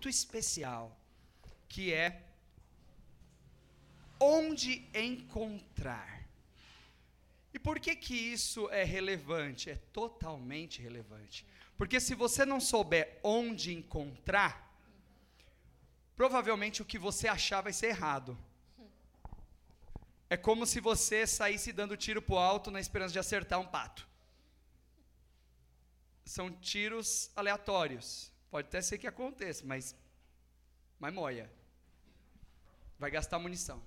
muito especial, que é onde encontrar. E por que que isso é relevante? É totalmente relevante. Porque se você não souber onde encontrar, provavelmente o que você achar vai ser errado. É como se você saísse dando tiro pro alto na esperança de acertar um pato. São tiros aleatórios. Pode até ser que aconteça, mas mas moia. Vai gastar munição.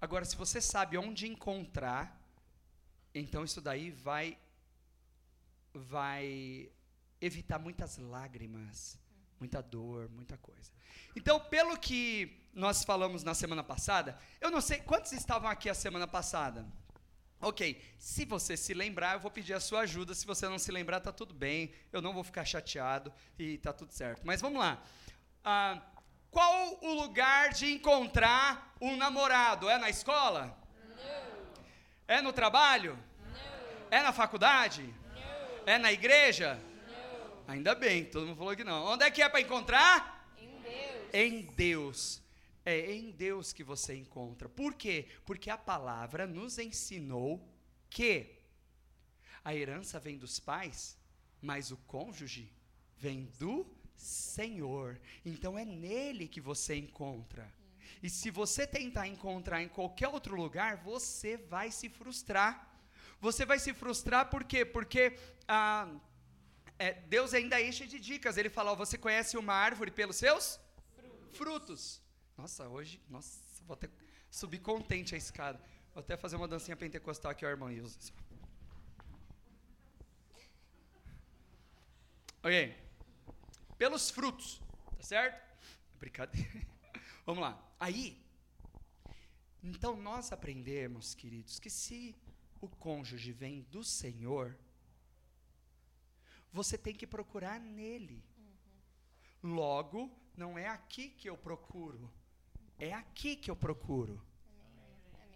Agora, se você sabe onde encontrar, então isso daí vai vai evitar muitas lágrimas, muita dor, muita coisa. Então, pelo que nós falamos na semana passada, eu não sei quantos estavam aqui a semana passada. Ok, se você se lembrar, eu vou pedir a sua ajuda. Se você não se lembrar, tá tudo bem. Eu não vou ficar chateado e tá tudo certo. Mas vamos lá. Ah, qual o lugar de encontrar um namorado? É na escola? Não. É no trabalho? Não. É na faculdade? Não. É na igreja? Não. Ainda bem, todo mundo falou que não. Onde é que é para encontrar? Em Deus. Em Deus. É em Deus que você encontra. Por quê? Porque a palavra nos ensinou que a herança vem dos pais, mas o cônjuge vem do Senhor. Então é nele que você encontra. E se você tentar encontrar em qualquer outro lugar, você vai se frustrar. Você vai se frustrar por quê? Porque ah, é, Deus ainda enche de dicas. Ele fala: ó, você conhece uma árvore pelos seus frutos. frutos. Nossa, hoje, nossa, vou até subir contente a escada. Vou até fazer uma dancinha pentecostal aqui, ó, irmão Ilza. Ok pelos frutos, tá certo? Brincadeira. Vamos lá. Aí, então nós aprendemos, queridos, que se o cônjuge vem do Senhor, você tem que procurar nele. Uhum. Logo, não é aqui que eu procuro, é aqui que eu procuro.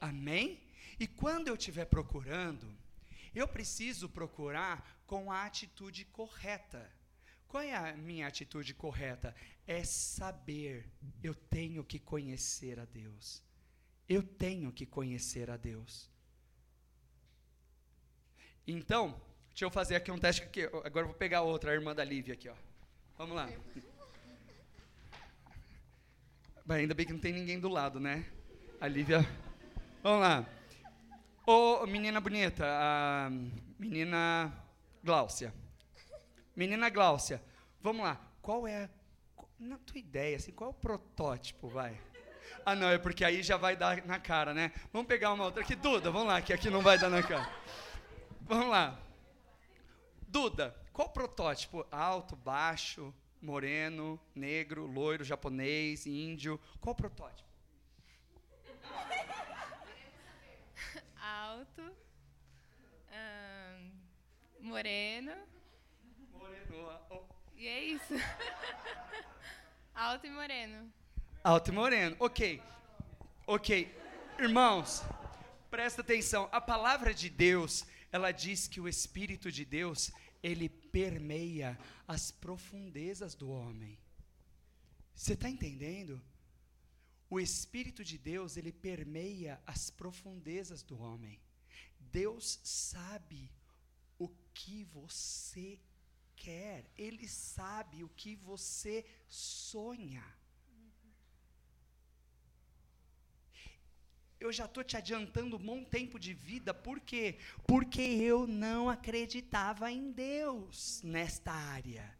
Amém? Amém? E quando eu estiver procurando, eu preciso procurar com a atitude correta. Qual é a minha atitude correta? É saber, eu tenho que conhecer a Deus. Eu tenho que conhecer a Deus. Então, deixa eu fazer aqui um teste aqui. Agora eu vou pegar outra, a irmã da Lívia aqui, ó. Vamos lá. Bem, ainda bem que não tem ninguém do lado, né? A Lívia. Vamos lá. Ô, menina bonita, a menina Gláucia. Menina Gláucia, vamos lá. Qual é, na tua ideia, assim, qual é o protótipo, vai? Ah, não, é porque aí já vai dar na cara, né? Vamos pegar uma outra aqui. Duda, vamos lá, que aqui não vai dar na cara. Vamos lá. Duda, qual protótipo? Alto, baixo, moreno, negro, loiro, japonês, índio. Qual o protótipo? Alto, moreno, e é isso. Alto e moreno. Alto e moreno. Ok. Ok. Irmãos, presta atenção. A palavra de Deus, ela diz que o Espírito de Deus, ele permeia as profundezas do homem. Você está entendendo? O Espírito de Deus, ele permeia as profundezas do homem. Deus sabe o que você quer, Ele sabe o que você sonha. Eu já estou te adiantando um bom tempo de vida, por quê? Porque eu não acreditava em Deus nesta área.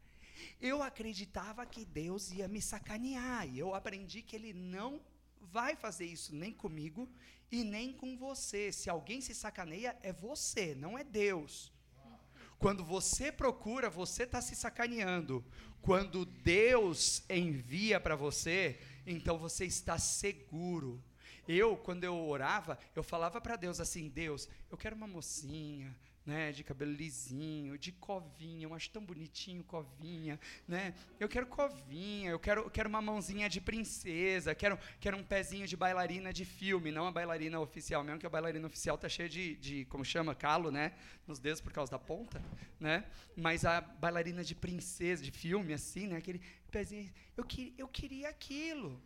Eu acreditava que Deus ia me sacanear, e eu aprendi que Ele não vai fazer isso nem comigo e nem com você. Se alguém se sacaneia, é você, não é Deus. Quando você procura, você está se sacaneando. Quando Deus envia para você, então você está seguro. Eu, quando eu orava, eu falava para Deus assim: Deus, eu quero uma mocinha, né, de cabelo lisinho, de covinha, eu acho tão bonitinho covinha, né? Eu quero covinha, eu quero, eu quero uma mãozinha de princesa, quero, quero um pezinho de bailarina de filme, não a bailarina oficial, mesmo que a bailarina oficial tá cheia de, de como chama, calo, né, nos dedos por causa da ponta, né? Mas a bailarina de princesa, de filme assim, né, aquele pezinho. Eu, que, eu queria aquilo.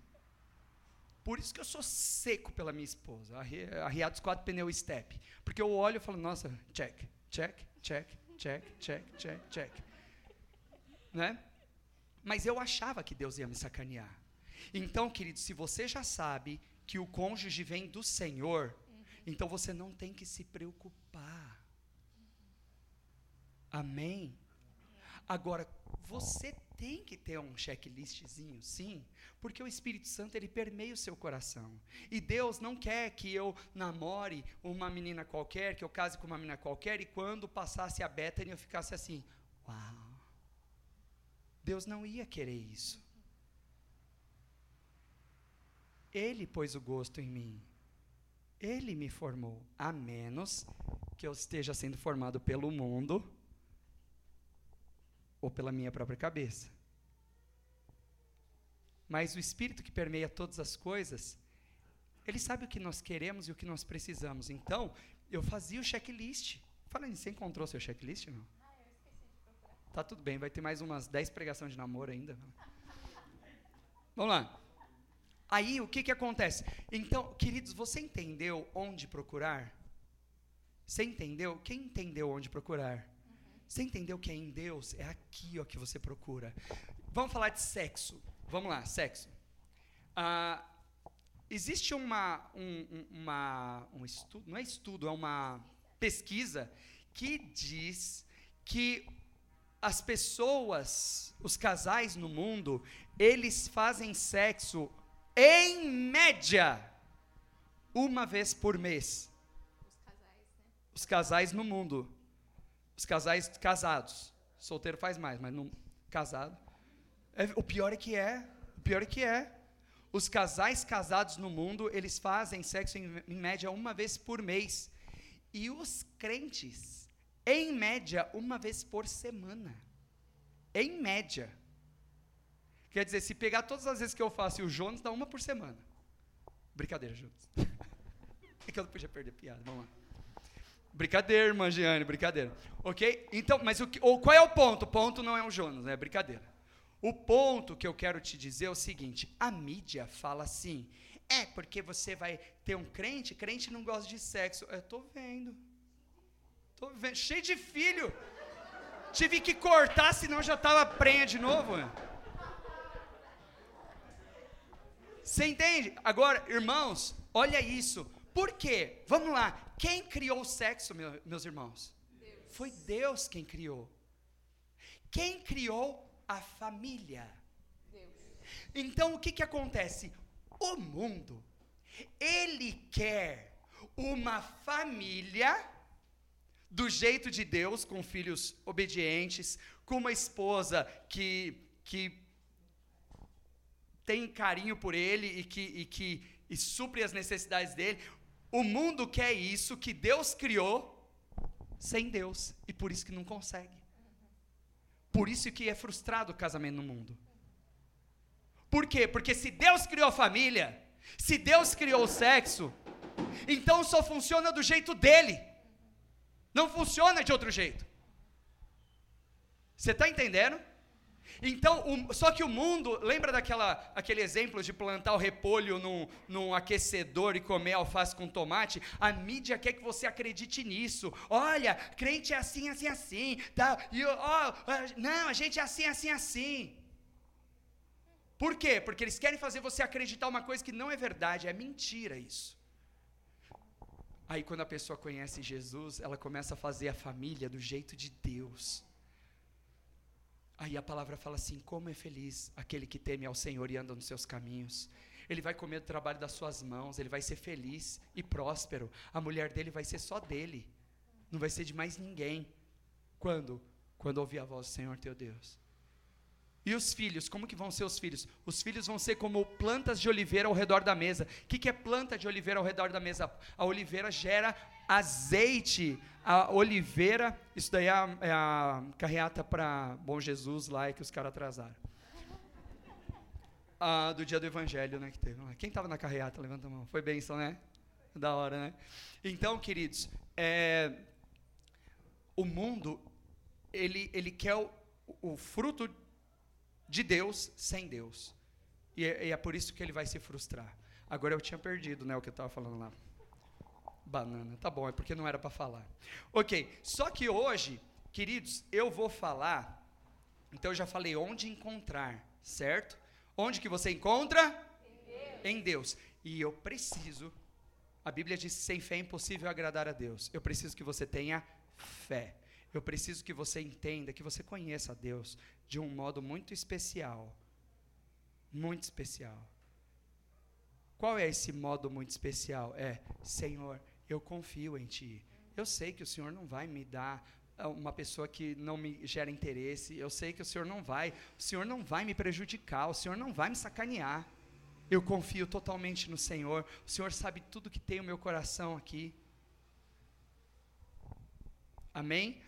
Por isso que eu sou seco pela minha esposa. Arriado os quatro pneus step. Porque eu olho e falo, nossa, check, check, check, check, check, check, check. Né? Mas eu achava que Deus ia me sacanear. Então, querido, se você já sabe que o cônjuge vem do Senhor, então você não tem que se preocupar. Amém? Agora, você tem que ter um checklistzinho, sim, porque o Espírito Santo ele permeia o seu coração. E Deus não quer que eu namore uma menina qualquer, que eu case com uma menina qualquer e quando passasse a Bethany eu ficasse assim: "Uau". Deus não ia querer isso. Ele pôs o gosto em mim. Ele me formou, a menos que eu esteja sendo formado pelo mundo ou pela minha própria cabeça. Mas o Espírito que permeia todas as coisas, ele sabe o que nós queremos e o que nós precisamos. Então, eu fazia o checklist. Fala, você encontrou seu checklist não? Ah, eu esqueci de procurar. Tá tudo bem, vai ter mais umas 10 pregações de namoro ainda. Vamos lá. Aí, o que que acontece? Então, queridos, você entendeu onde procurar? Você entendeu? Quem entendeu onde procurar? Você entendeu que é em Deus? É aqui ó, que você procura. Vamos falar de sexo. Vamos lá, sexo. Ah, existe uma, um, uma, um estudo, não é estudo, é uma pesquisa que diz que as pessoas, os casais no mundo, eles fazem sexo em média uma vez por mês. Os casais, né? Os casais no mundo. Os casais casados. Solteiro faz mais, mas não casado. É, o pior é que é. O pior é que é. Os casais casados no mundo, eles fazem sexo em, em média uma vez por mês. E os crentes, em média, uma vez por semana. Em média. Quer dizer, se pegar todas as vezes que eu faço e o Jonas, dá uma por semana. Brincadeira, Jonas. é que eu não podia perder piada. Vamos lá. Brincadeira, irmã Giane, brincadeira. Ok? Então, mas o que, ou qual é o ponto? O ponto não é o Jonas, é brincadeira. O ponto que eu quero te dizer é o seguinte: a mídia fala assim, é porque você vai ter um crente, crente não gosta de sexo. Eu tô vendo. Tô vendo. Cheio de filho. Tive que cortar, senão já estava prenha de novo. Você entende? Agora, irmãos, olha isso. Por quê? Vamos lá. Quem criou o sexo, meu, meus irmãos? Deus. Foi Deus quem criou. Quem criou a família? Deus. Então o que, que acontece? O mundo, ele quer uma família do jeito de Deus, com filhos obedientes, com uma esposa que, que tem carinho por ele e que, e que e supre as necessidades dele. O mundo quer isso que Deus criou sem Deus e por isso que não consegue. Por isso que é frustrado o casamento no mundo. Por quê? Porque se Deus criou a família, se Deus criou o sexo, então só funciona do jeito dele. Não funciona de outro jeito. Você está entendendo? Então, o, só que o mundo, lembra daquela aquele exemplo de plantar o repolho num, num aquecedor e comer alface com tomate? A mídia quer que você acredite nisso. Olha, crente é assim, assim, assim. Tá, e, ó, não, a gente é assim, assim, assim. Por quê? Porque eles querem fazer você acreditar uma coisa que não é verdade, é mentira isso. Aí quando a pessoa conhece Jesus, ela começa a fazer a família do jeito de Deus. Aí a palavra fala assim: como é feliz aquele que teme ao Senhor e anda nos seus caminhos. Ele vai comer do trabalho das suas mãos, ele vai ser feliz e próspero. A mulher dele vai ser só dele, não vai ser de mais ninguém. Quando? Quando ouvir a voz do Senhor teu Deus. E os filhos, como que vão ser os filhos? Os filhos vão ser como plantas de oliveira ao redor da mesa. O que, que é planta de oliveira ao redor da mesa? A oliveira gera azeite, a oliveira, isso daí é a, é a carreata para Bom Jesus lá, é que os caras atrasaram. Ah, do dia do evangelho, né, que teve. Quem estava na carreata? Levanta a mão. Foi bênção, né? Da hora, né? Então, queridos, é, o mundo, ele, ele quer o, o fruto de Deus sem Deus. E é, e é por isso que ele vai se frustrar. Agora eu tinha perdido, né, o que eu estava falando lá. Banana, tá bom, é porque não era para falar. Ok, só que hoje, queridos, eu vou falar. Então eu já falei onde encontrar, certo? Onde que você encontra? Em Deus. Em Deus. E eu preciso. A Bíblia diz: sem fé é impossível agradar a Deus. Eu preciso que você tenha fé. Eu preciso que você entenda, que você conheça a Deus de um modo muito especial. Muito especial. Qual é esse modo muito especial? É, Senhor, eu confio em Ti. Eu sei que o Senhor não vai me dar ah, uma pessoa que não me gera interesse. Eu sei que o Senhor não vai, o Senhor não vai me prejudicar, o Senhor não vai me sacanear. Eu confio totalmente no Senhor. O Senhor sabe tudo que tem o meu coração aqui. Amém?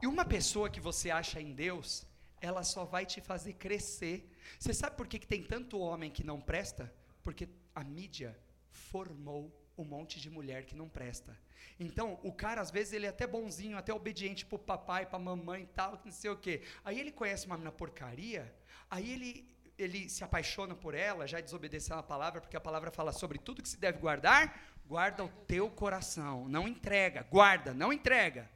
E uma pessoa que você acha em Deus, ela só vai te fazer crescer. Você sabe por que, que tem tanto homem que não presta? Porque a mídia formou um monte de mulher que não presta. Então, o cara, às vezes, ele é até bonzinho, até obediente pro papai, pra mamãe e tal, não sei o quê. Aí ele conhece uma porcaria, aí ele, ele se apaixona por ela, já desobedeceu a palavra, porque a palavra fala sobre tudo que se deve guardar, guarda o teu coração, não entrega, guarda, não entrega.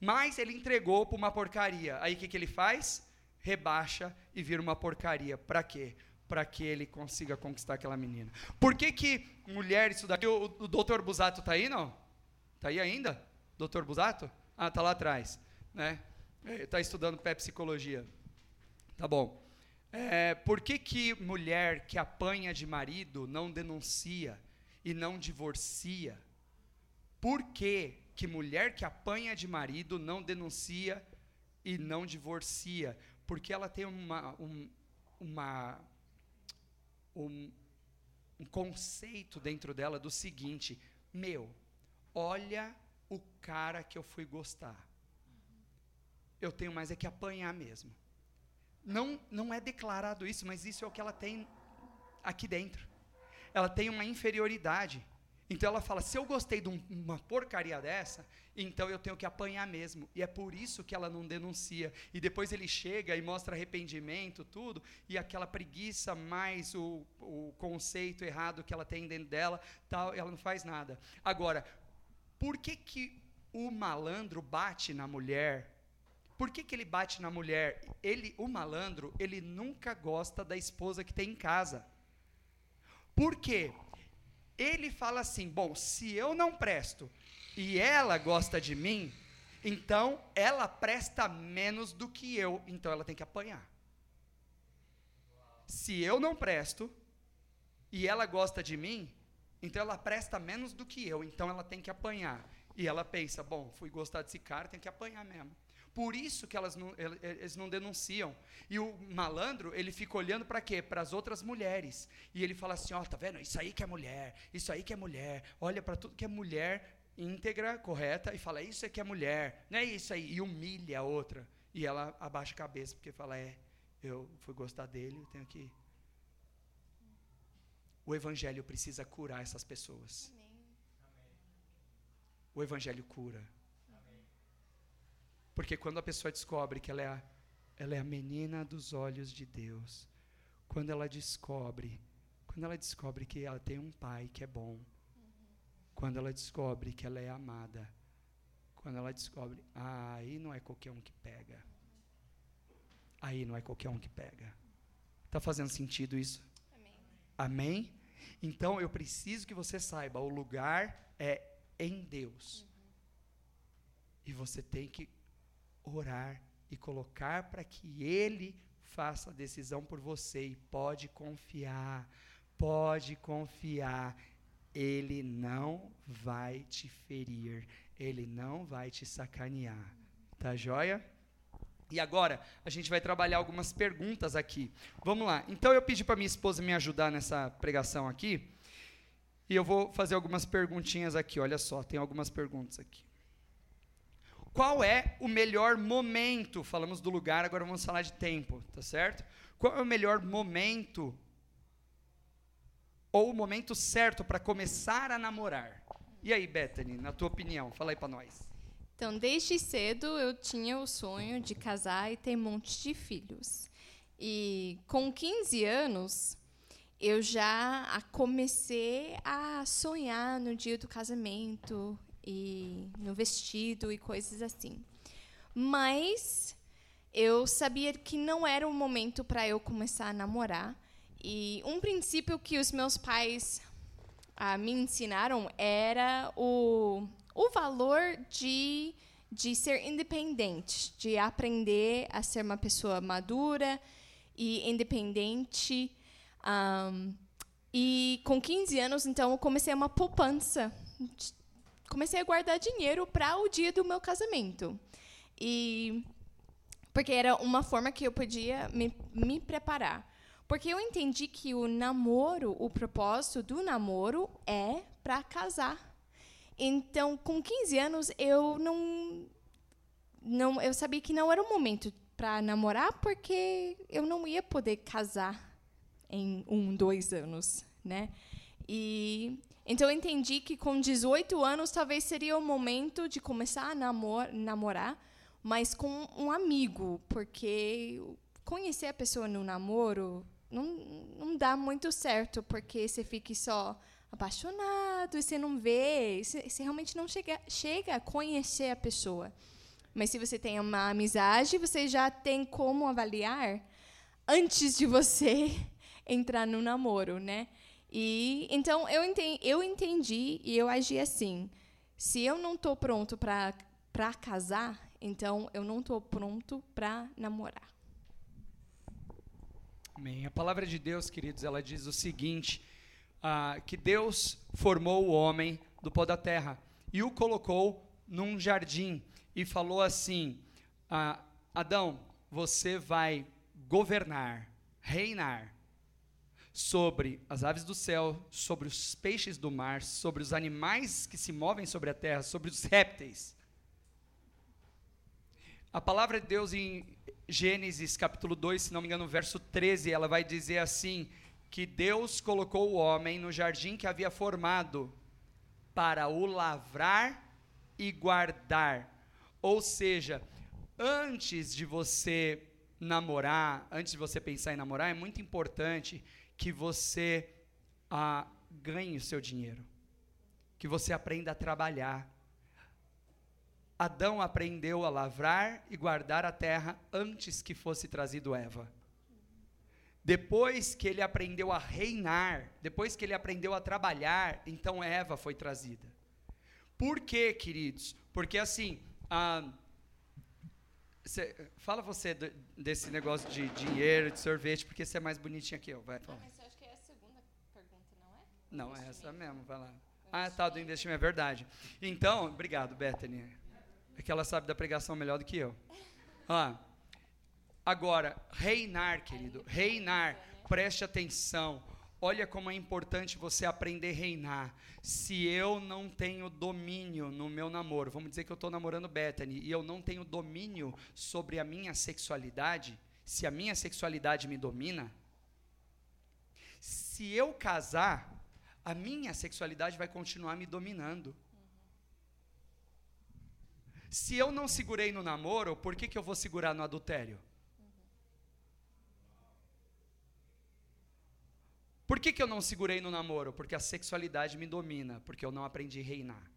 Mas ele entregou para uma porcaria. Aí o que, que ele faz? Rebaixa e vira uma porcaria. Para quê? Para que ele consiga conquistar aquela menina. Por que, que mulher, isso daqui, o, o doutor Busato está aí, não? Está aí ainda? Doutor Busato? Ah, está lá atrás. Né? Está é, estudando psicologia. Tá bom. É, por que, que mulher que apanha de marido não denuncia e não divorcia? Por que que mulher que apanha de marido não denuncia e não divorcia, porque ela tem uma, um, uma, um, um conceito dentro dela do seguinte: meu, olha o cara que eu fui gostar. Eu tenho mais é que apanhar mesmo. Não, não é declarado isso, mas isso é o que ela tem aqui dentro. Ela tem uma inferioridade. Então ela fala: se eu gostei de um, uma porcaria dessa, então eu tenho que apanhar mesmo. E é por isso que ela não denuncia. E depois ele chega e mostra arrependimento, tudo, e aquela preguiça mais o, o conceito errado que ela tem dentro dela, tal, ela não faz nada. Agora, por que, que o malandro bate na mulher? Por que, que ele bate na mulher? Ele, o malandro, ele nunca gosta da esposa que tem em casa. Por quê? Ele fala assim: bom, se eu não presto e ela gosta de mim, então ela presta menos do que eu, então ela tem que apanhar. Se eu não presto e ela gosta de mim, então ela presta menos do que eu, então ela tem que apanhar. E ela pensa: bom, fui gostar desse cara, tem que apanhar mesmo. Por isso que elas não, eles não denunciam. E o malandro, ele fica olhando para quê? Para as outras mulheres. E ele fala assim: ó, oh, tá vendo? Isso aí que é mulher, isso aí que é mulher. Olha para tudo que é mulher íntegra, correta, e fala: isso é que é mulher, não é isso aí. E humilha a outra. E ela abaixa a cabeça, porque fala: é, eu fui gostar dele, eu tenho que. O evangelho precisa curar essas pessoas. Amém. O evangelho cura. Porque quando a pessoa descobre que ela é a, ela é a menina dos olhos de Deus, quando ela descobre, quando ela descobre que ela tem um pai que é bom, quando ela descobre que ela é amada, quando ela descobre, ah, aí não é qualquer um que pega. Aí não é qualquer um que pega. Está fazendo sentido isso? Amém. Amém? Então eu preciso que você saiba, o lugar é em Deus. Uhum. E você tem que orar e colocar para que Ele faça a decisão por você. E pode confiar, pode confiar. Ele não vai te ferir, ele não vai te sacanear. Tá joia? E agora, a gente vai trabalhar algumas perguntas aqui. Vamos lá. Então, eu pedi para minha esposa me ajudar nessa pregação aqui. E eu vou fazer algumas perguntinhas aqui. Olha só, tem algumas perguntas aqui. Qual é o melhor momento? Falamos do lugar, agora vamos falar de tempo, tá certo? Qual é o melhor momento ou o momento certo para começar a namorar? E aí, Bethany, na tua opinião, fala aí para nós. Então, desde cedo eu tinha o sonho de casar e ter um monte de filhos. E com 15 anos, eu já comecei a sonhar no dia do casamento e no vestido e coisas assim. Mas eu sabia que não era o momento para eu começar a namorar. E um princípio que os meus pais ah, me ensinaram era o, o valor de, de ser independente, de aprender a ser uma pessoa madura e independente. Um, e com 15 anos, então, eu comecei uma poupança. Comecei a guardar dinheiro para o dia do meu casamento. E porque era uma forma que eu podia me, me preparar. Porque eu entendi que o namoro, o propósito do namoro é para casar. Então, com 15 anos, eu não, não eu sabia que não era o momento para namorar, porque eu não ia poder casar em um, dois anos, né? E então eu entendi que com 18 anos talvez seria o momento de começar a namor, namorar, mas com um amigo, porque conhecer a pessoa no namoro não, não dá muito certo, porque você fica só apaixonado e você não vê, você, realmente não chega, chega a conhecer a pessoa. Mas se você tem uma amizade, você já tem como avaliar antes de você entrar no namoro, né? E então eu entendi, eu entendi e eu agi assim. Se eu não estou pronto para para casar, então eu não estou pronto para namorar. Amém. A palavra de Deus, queridos, ela diz o seguinte: ah, que Deus formou o homem do pó da terra e o colocou num jardim e falou assim: ah, Adão, você vai governar, reinar sobre as aves do céu, sobre os peixes do mar, sobre os animais que se movem sobre a terra, sobre os répteis. A palavra de Deus em Gênesis capítulo 2, se não me engano, verso 13, ela vai dizer assim: que Deus colocou o homem no jardim que havia formado para o lavrar e guardar. Ou seja, antes de você namorar, antes de você pensar em namorar, é muito importante que você ah, ganhe o seu dinheiro, que você aprenda a trabalhar. Adão aprendeu a lavrar e guardar a terra antes que fosse trazido Eva. Depois que ele aprendeu a reinar, depois que ele aprendeu a trabalhar, então Eva foi trazida. Por quê, queridos? Porque assim, ah, Cê, fala você do, desse negócio de dinheiro, de sorvete, porque você é mais bonitinha que eu. Vai, fala. mas eu acho que é a segunda pergunta, não é? Não, é essa mesmo, vai lá. Ah, tá, do investimento, é verdade. Então, obrigado, Bethany. É que ela sabe da pregação melhor do que eu. Ah, agora, reinar, querido, reinar, preste atenção. Olha como é importante você aprender a reinar. Se eu não tenho domínio no meu namoro, vamos dizer que eu estou namorando Bethany, e eu não tenho domínio sobre a minha sexualidade, se a minha sexualidade me domina, se eu casar, a minha sexualidade vai continuar me dominando. Se eu não segurei no namoro, por que, que eu vou segurar no adultério? Por que, que eu não segurei no namoro? Porque a sexualidade me domina, porque eu não aprendi a reinar.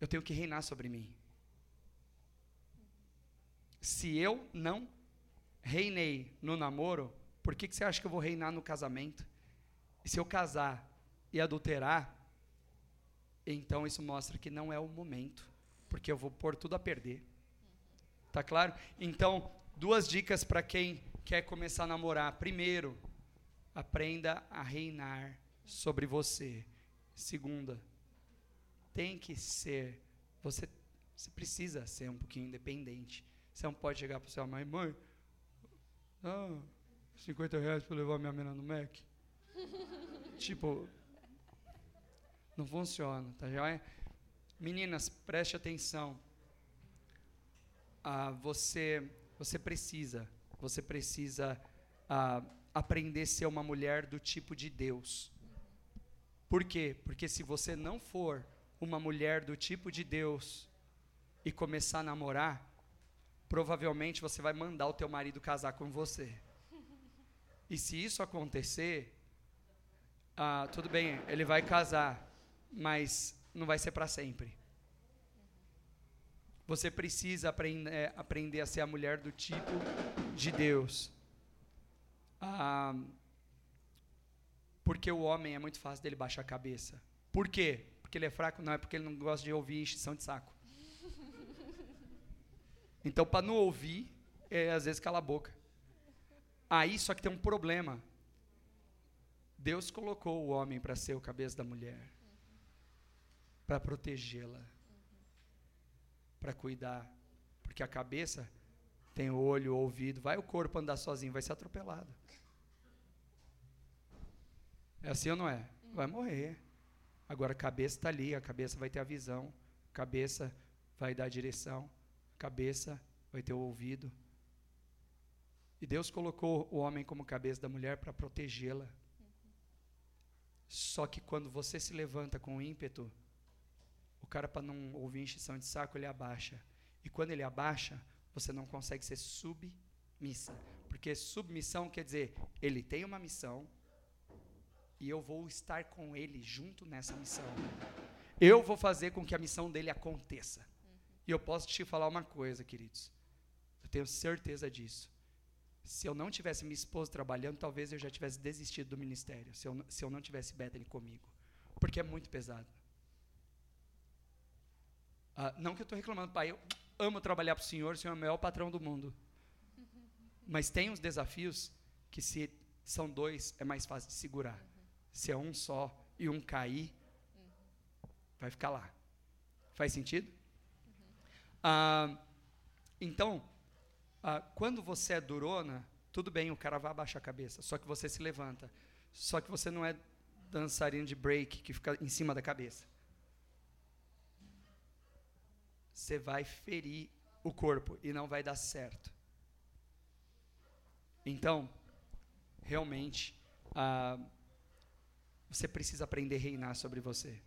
Eu tenho que reinar sobre mim. Se eu não reinei no namoro, por que, que você acha que eu vou reinar no casamento? E se eu casar e adulterar, então isso mostra que não é o momento, porque eu vou pôr tudo a perder. Tá claro? Então, duas dicas para quem quer começar a namorar. Primeiro, aprenda a reinar sobre você. Segunda, tem que ser, você, você precisa ser um pouquinho independente. Você não pode chegar para sua mãe, mãe, ah, 50 reais para levar minha menina no Mac. tipo, não funciona, tá joia? Meninas, preste atenção. Ah, você, você precisa, você precisa ah, aprender a ser uma mulher do tipo de Deus. Por quê? Porque se você não for uma mulher do tipo de Deus e começar a namorar, provavelmente você vai mandar o teu marido casar com você. E se isso acontecer, ah, tudo bem, ele vai casar, mas não vai ser para sempre. Você precisa é, aprender a ser a mulher do tipo de Deus. Ah, porque o homem é muito fácil dele baixar a cabeça. Por quê? Porque ele é fraco? Não, é porque ele não gosta de ouvir encheção de saco. Então, para não ouvir, é, às vezes cala a boca. Aí só que tem um problema. Deus colocou o homem para ser o cabeça da mulher, para protegê-la, para cuidar, porque a cabeça tem o olho, o ouvido, vai o corpo andar sozinho, vai ser atropelado. É assim ou não é? Vai morrer. Agora a cabeça está ali, a cabeça vai ter a visão, a cabeça vai dar a direção, a cabeça vai ter o ouvido. E Deus colocou o homem como cabeça da mulher para protegê-la. Só que quando você se levanta com ímpeto, o cara, para não ouvir encheção de saco, ele abaixa. E quando ele abaixa, você não consegue ser submissa. Porque submissão quer dizer, ele tem uma missão e eu vou estar com ele junto nessa missão. Eu vou fazer com que a missão dele aconteça. E eu posso te falar uma coisa, queridos. Eu tenho certeza disso. Se eu não tivesse minha esposa trabalhando, talvez eu já tivesse desistido do ministério. Se eu, se eu não tivesse Bethany comigo. Porque é muito pesado. Ah, não que eu estou reclamando, pai, eu amo trabalhar para o Senhor, o Senhor é o maior patrão do mundo. Mas tem uns desafios que, se são dois, é mais fácil de segurar. Se é um só e um cair, vai ficar lá. Faz sentido? Ah, então, ah, quando você é durona, tudo bem, o cara vai abaixar a cabeça, só que você se levanta. Só que você não é dançarino de break que fica em cima da cabeça. Você vai ferir o corpo e não vai dar certo. Então, realmente, ah, você precisa aprender a reinar sobre você.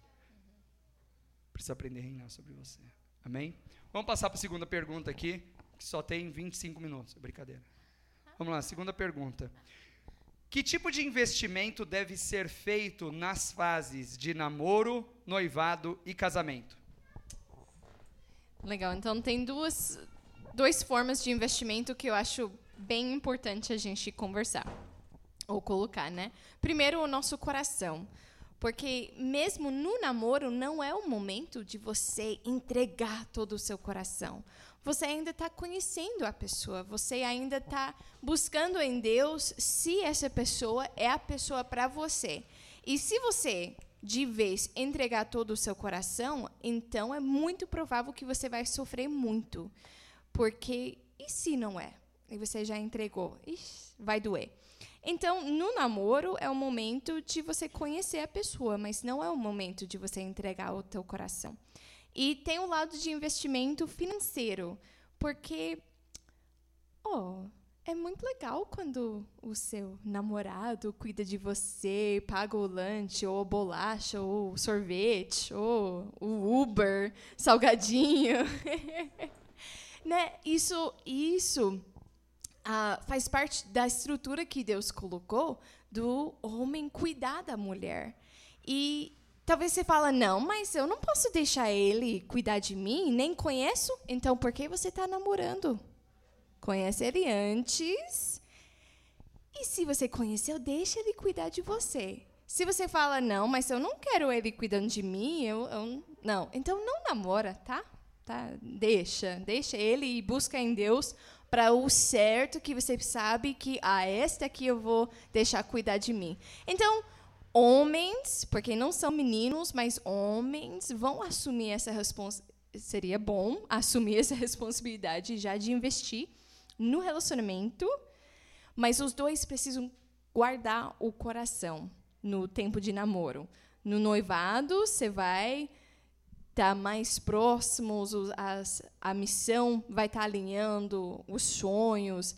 Precisa aprender a reinar sobre você. Amém? Vamos passar para a segunda pergunta aqui que só tem 25 minutos. Brincadeira. Vamos lá, segunda pergunta. Que tipo de investimento deve ser feito nas fases de namoro, noivado e casamento? Legal, então tem duas, duas formas de investimento que eu acho bem importante a gente conversar ou colocar, né? Primeiro, o nosso coração. Porque mesmo no namoro não é o momento de você entregar todo o seu coração você ainda está conhecendo a pessoa, você ainda está buscando em Deus se essa pessoa é a pessoa para você. E se você de vez entregar todo o seu coração, então é muito provável que você vai sofrer muito. Porque e se não é? E você já entregou? Ixi, vai doer. Então, no namoro é o momento de você conhecer a pessoa, mas não é o momento de você entregar o teu coração. E tem o lado de investimento financeiro, porque oh, é muito legal quando o seu namorado cuida de você, paga o lanche, ou bolacha, ou sorvete, ou o Uber, salgadinho. né? Isso, isso uh, faz parte da estrutura que Deus colocou do homem cuidar da mulher. E Talvez você fala, não, mas eu não posso deixar ele cuidar de mim, nem conheço. Então, por que você está namorando? Conhece ele antes. E se você conheceu, deixa ele cuidar de você. Se você fala, não, mas eu não quero ele cuidando de mim, eu, eu não. Então, não namora, tá? tá? Deixa, deixa ele e busca em Deus para o certo que você sabe que, ah, esta aqui eu vou deixar cuidar de mim. Então, homens, porque não são meninos, mas homens vão assumir essa responsabilidade. Seria bom assumir essa responsabilidade já de investir no relacionamento, mas os dois precisam guardar o coração no tempo de namoro. No noivado, você vai estar tá mais próximos, as, a missão vai estar tá alinhando os sonhos,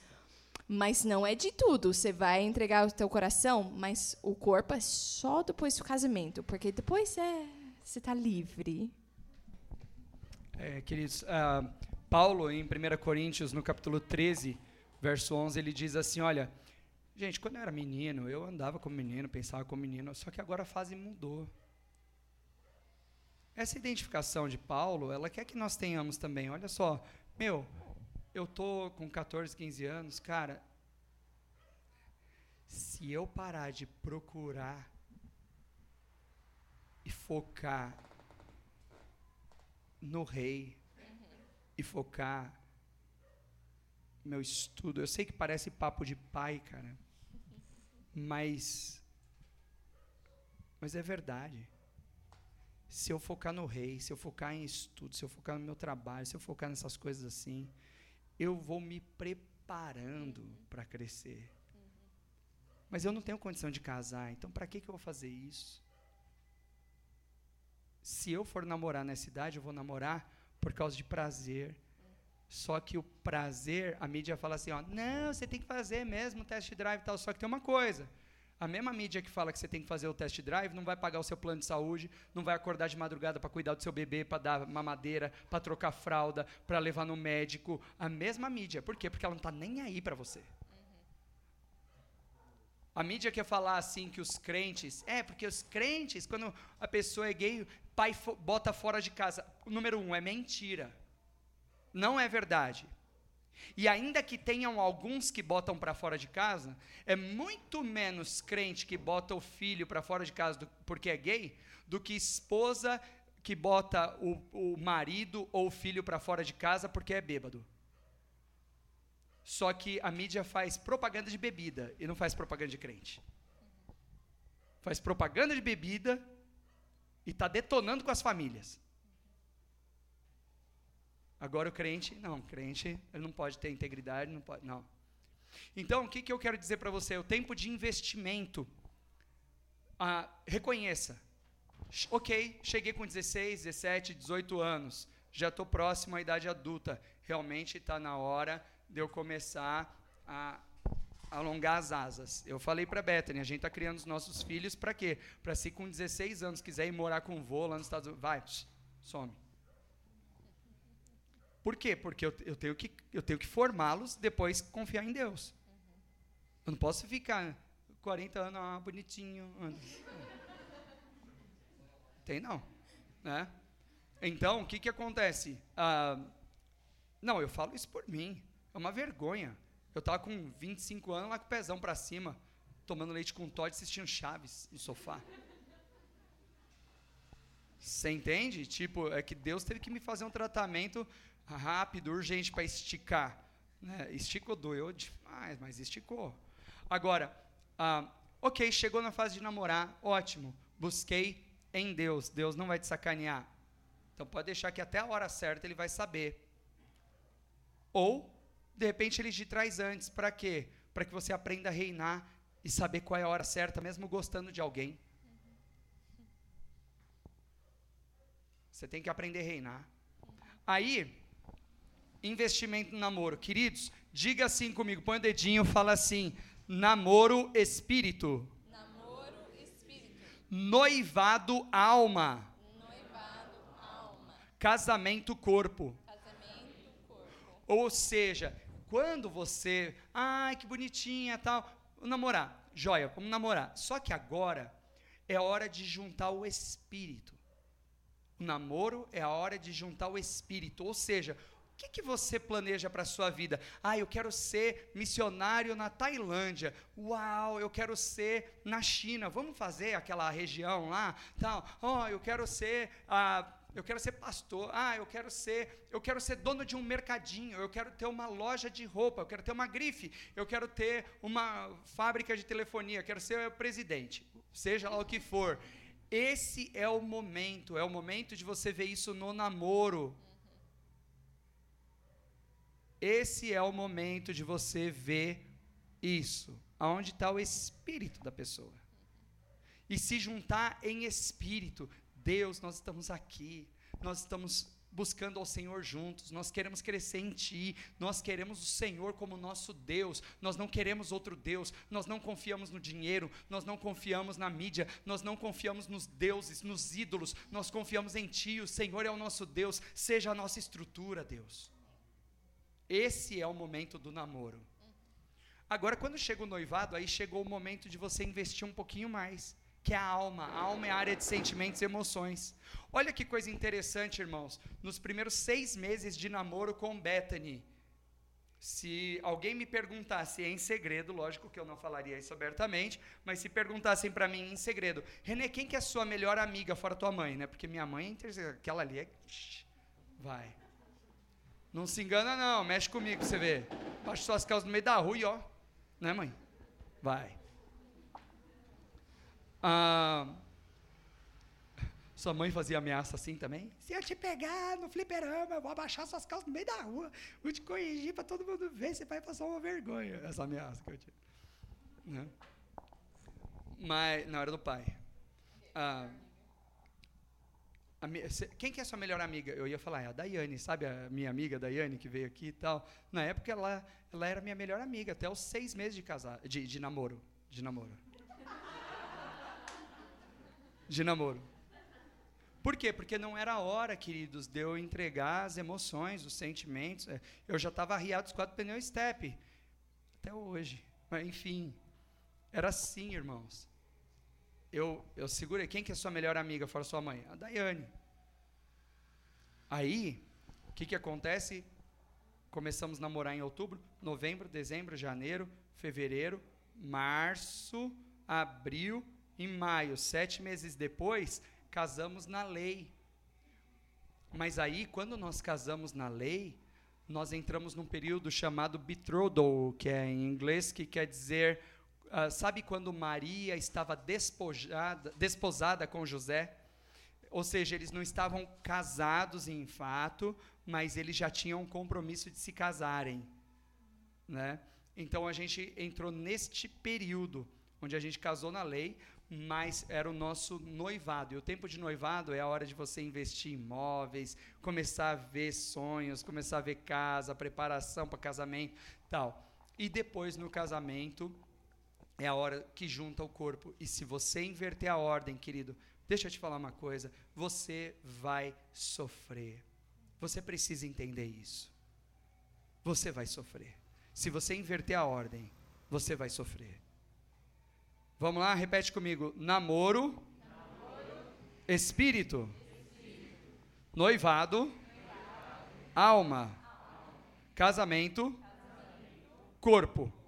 mas não é de tudo. Você vai entregar o teu coração, mas o corpo é só depois do casamento, porque depois é você está livre. É, queridos, uh, Paulo, em 1 Coríntios, no capítulo 13, verso 11, ele diz assim: Olha, gente, quando eu era menino, eu andava como menino, pensava como menino, só que agora a fase mudou. Essa identificação de Paulo, ela quer que nós tenhamos também. Olha só, meu, eu tô com 14, 15 anos, cara. Se eu parar de procurar e focar no rei e focar meu estudo, eu sei que parece papo de pai, cara, mas mas é verdade se eu focar no rei, se eu focar em estudo, se eu focar no meu trabalho, se eu focar nessas coisas assim, eu vou me preparando para crescer. Mas eu não tenho condição de casar, então para que, que eu vou fazer isso? Se eu for namorar nessa idade, eu vou namorar por causa de prazer. Só que o prazer, a mídia fala assim, ó, não, você tem que fazer mesmo test drive e tal. Só que tem uma coisa, a mesma mídia que fala que você tem que fazer o test drive não vai pagar o seu plano de saúde, não vai acordar de madrugada para cuidar do seu bebê, para dar mamadeira, para trocar fralda, para levar no médico. A mesma mídia. Por quê? Porque ela não está nem aí para você. A mídia quer falar assim que os crentes. É, porque os crentes, quando a pessoa é gay, pai bota fora de casa. Número um, é mentira. Não é verdade. E ainda que tenham alguns que botam para fora de casa, é muito menos crente que bota o filho para fora de casa do, porque é gay, do que esposa que bota o, o marido ou o filho para fora de casa porque é bêbado. Só que a mídia faz propaganda de bebida e não faz propaganda de crente. Faz propaganda de bebida e está detonando com as famílias. Agora o crente, não, o crente, ele não pode ter integridade, não pode, não. Então, o que, que eu quero dizer para você? O tempo de investimento, ah, reconheça. Ok, cheguei com 16, 17, 18 anos, já estou próximo à idade adulta. Realmente está na hora de eu começar a alongar as asas. Eu falei para Bethany, a gente está criando os nossos filhos para quê? Para se com 16 anos quiser ir morar com o vô lá nos Estados Unidos, vai, some. Por quê? Porque eu, eu tenho que, eu tenho que formá-los, depois confiar em Deus. Uhum. Eu não posso ficar 40 anos, ah, bonitinho. Tem não. Né? Então, o que, que acontece? Ah, não, eu falo isso por mim. É uma vergonha. Eu estava com 25 anos lá com o pezão para cima, tomando leite com Todd, assistindo Chaves no sofá. Você entende? Tipo, é que Deus teve que me fazer um tratamento rápido, urgente para esticar. Né? Esticou, doeu demais, mas esticou. Agora, ah, ok, chegou na fase de namorar, ótimo. Busquei em Deus, Deus não vai te sacanear. Então pode deixar que até a hora certa ele vai saber. Ou, de repente, ele te traz antes. Para quê? Para que você aprenda a reinar e saber qual é a hora certa, mesmo gostando de alguém. Você tem que aprender a reinar. Aí, investimento no namoro. Queridos, diga assim comigo, põe o dedinho, fala assim: namoro espírito. Namoro espírito. Noivado alma. Noivado alma. Casamento corpo. Casamento corpo. Ou seja, quando você, ai que bonitinha, tal, namorar, joia, vamos namorar. Só que agora é hora de juntar o espírito. O namoro é a hora de juntar o espírito, ou seja, que, que você planeja para a sua vida? Ah, eu quero ser missionário na Tailândia. Uau, eu quero ser na China. Vamos fazer aquela região lá? Tal. Oh, eu quero ser. Ah, eu quero ser pastor. Ah, eu quero ser, eu quero ser dono de um mercadinho. Eu quero ter uma loja de roupa. Eu quero ter uma grife. Eu quero ter uma fábrica de telefonia. Eu quero ser presidente. Seja lá o que for. Esse é o momento. É o momento de você ver isso no namoro. Esse é o momento de você ver isso, aonde está o espírito da pessoa. E se juntar em espírito. Deus, nós estamos aqui, nós estamos buscando ao Senhor juntos, nós queremos crescer em Ti, nós queremos o Senhor como nosso Deus, nós não queremos outro Deus, nós não confiamos no dinheiro, nós não confiamos na mídia, nós não confiamos nos deuses, nos ídolos, nós confiamos em Ti, o Senhor é o nosso Deus, seja a nossa estrutura, Deus. Esse é o momento do namoro. Agora, quando chega o noivado, aí chegou o momento de você investir um pouquinho mais que é a alma. A alma é a área de sentimentos e emoções. Olha que coisa interessante, irmãos. Nos primeiros seis meses de namoro com Bethany, se alguém me perguntasse em segredo, lógico que eu não falaria isso abertamente, mas se perguntassem para mim em segredo, Renê, quem que é a sua melhor amiga fora tua mãe, né? Porque minha mãe, aquela ali é, vai. Não se engana não, mexe comigo, você vê. Baixa suas calças no meio da rua e ó, né, mãe? Vai. Ah, sua mãe fazia ameaça assim também? Se eu te pegar no fliperama, eu vou abaixar suas calças no meio da rua, vou te corrigir para todo mundo ver, você vai passar uma vergonha. Essa ameaça que eu tinha. Né? Mas, não, era do pai. Ah, quem que é sua melhor amiga? Eu ia falar, é a Daiane, sabe a minha amiga Daiane que veio aqui e tal. Na época ela, ela era minha melhor amiga, até os seis meses de, casar, de, de namoro. De namoro de namoro. Por quê? Porque não era a hora, queridos, de eu entregar as emoções, os sentimentos. É, eu já estava arriado os quatro pneus step. Até hoje. Mas, enfim, era assim, irmãos. Eu, eu segurei. Quem que é sua melhor amiga fora sua mãe? A Daiane. Aí, o que, que acontece? Começamos a namorar em outubro, novembro, dezembro, janeiro, fevereiro, março, abril, em maio, sete meses depois, casamos na lei. Mas aí, quando nós casamos na lei, nós entramos num período chamado betrothal, que é em inglês, que quer dizer, uh, sabe quando Maria estava despojada, desposada com José? Ou seja, eles não estavam casados em fato, mas eles já tinham um compromisso de se casarem, né? Então a gente entrou neste período onde a gente casou na lei, mas era o nosso noivado. E o tempo de noivado é a hora de você investir em imóveis, começar a ver sonhos, começar a ver casa, preparação para casamento, tal. E depois no casamento é a hora que junta o corpo. E se você inverter a ordem, querido, deixa eu te falar uma coisa, você vai sofrer. Você precisa entender isso. Você vai sofrer. Se você inverter a ordem, você vai sofrer. Vamos lá, repete comigo. Namoro, Namoro. Espírito, espírito. Noivado, Noivado. Alma. Alma, Casamento, Casamento. Corpo. corpo.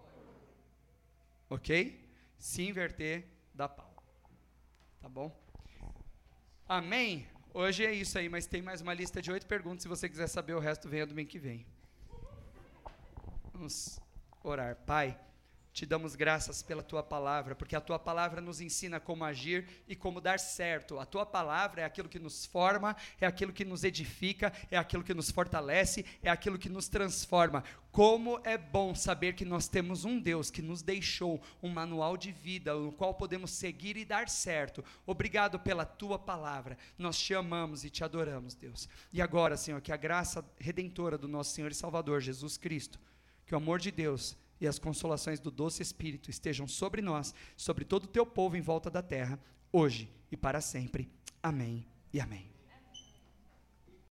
Ok? Se inverter, dá pau. Tá bom? Amém? Hoje é isso aí, mas tem mais uma lista de oito perguntas. Se você quiser saber o resto, venha domingo que vem. Vamos orar. Pai. Te damos graças pela tua palavra, porque a tua palavra nos ensina como agir e como dar certo. A tua palavra é aquilo que nos forma, é aquilo que nos edifica, é aquilo que nos fortalece, é aquilo que nos transforma. Como é bom saber que nós temos um Deus que nos deixou um manual de vida, no qual podemos seguir e dar certo. Obrigado pela tua palavra. Nós te amamos e te adoramos, Deus. E agora, Senhor, que a graça redentora do nosso Senhor e Salvador Jesus Cristo, que o amor de Deus e as consolações do doce Espírito estejam sobre nós, sobre todo o teu povo em volta da terra, hoje e para sempre. Amém e amém.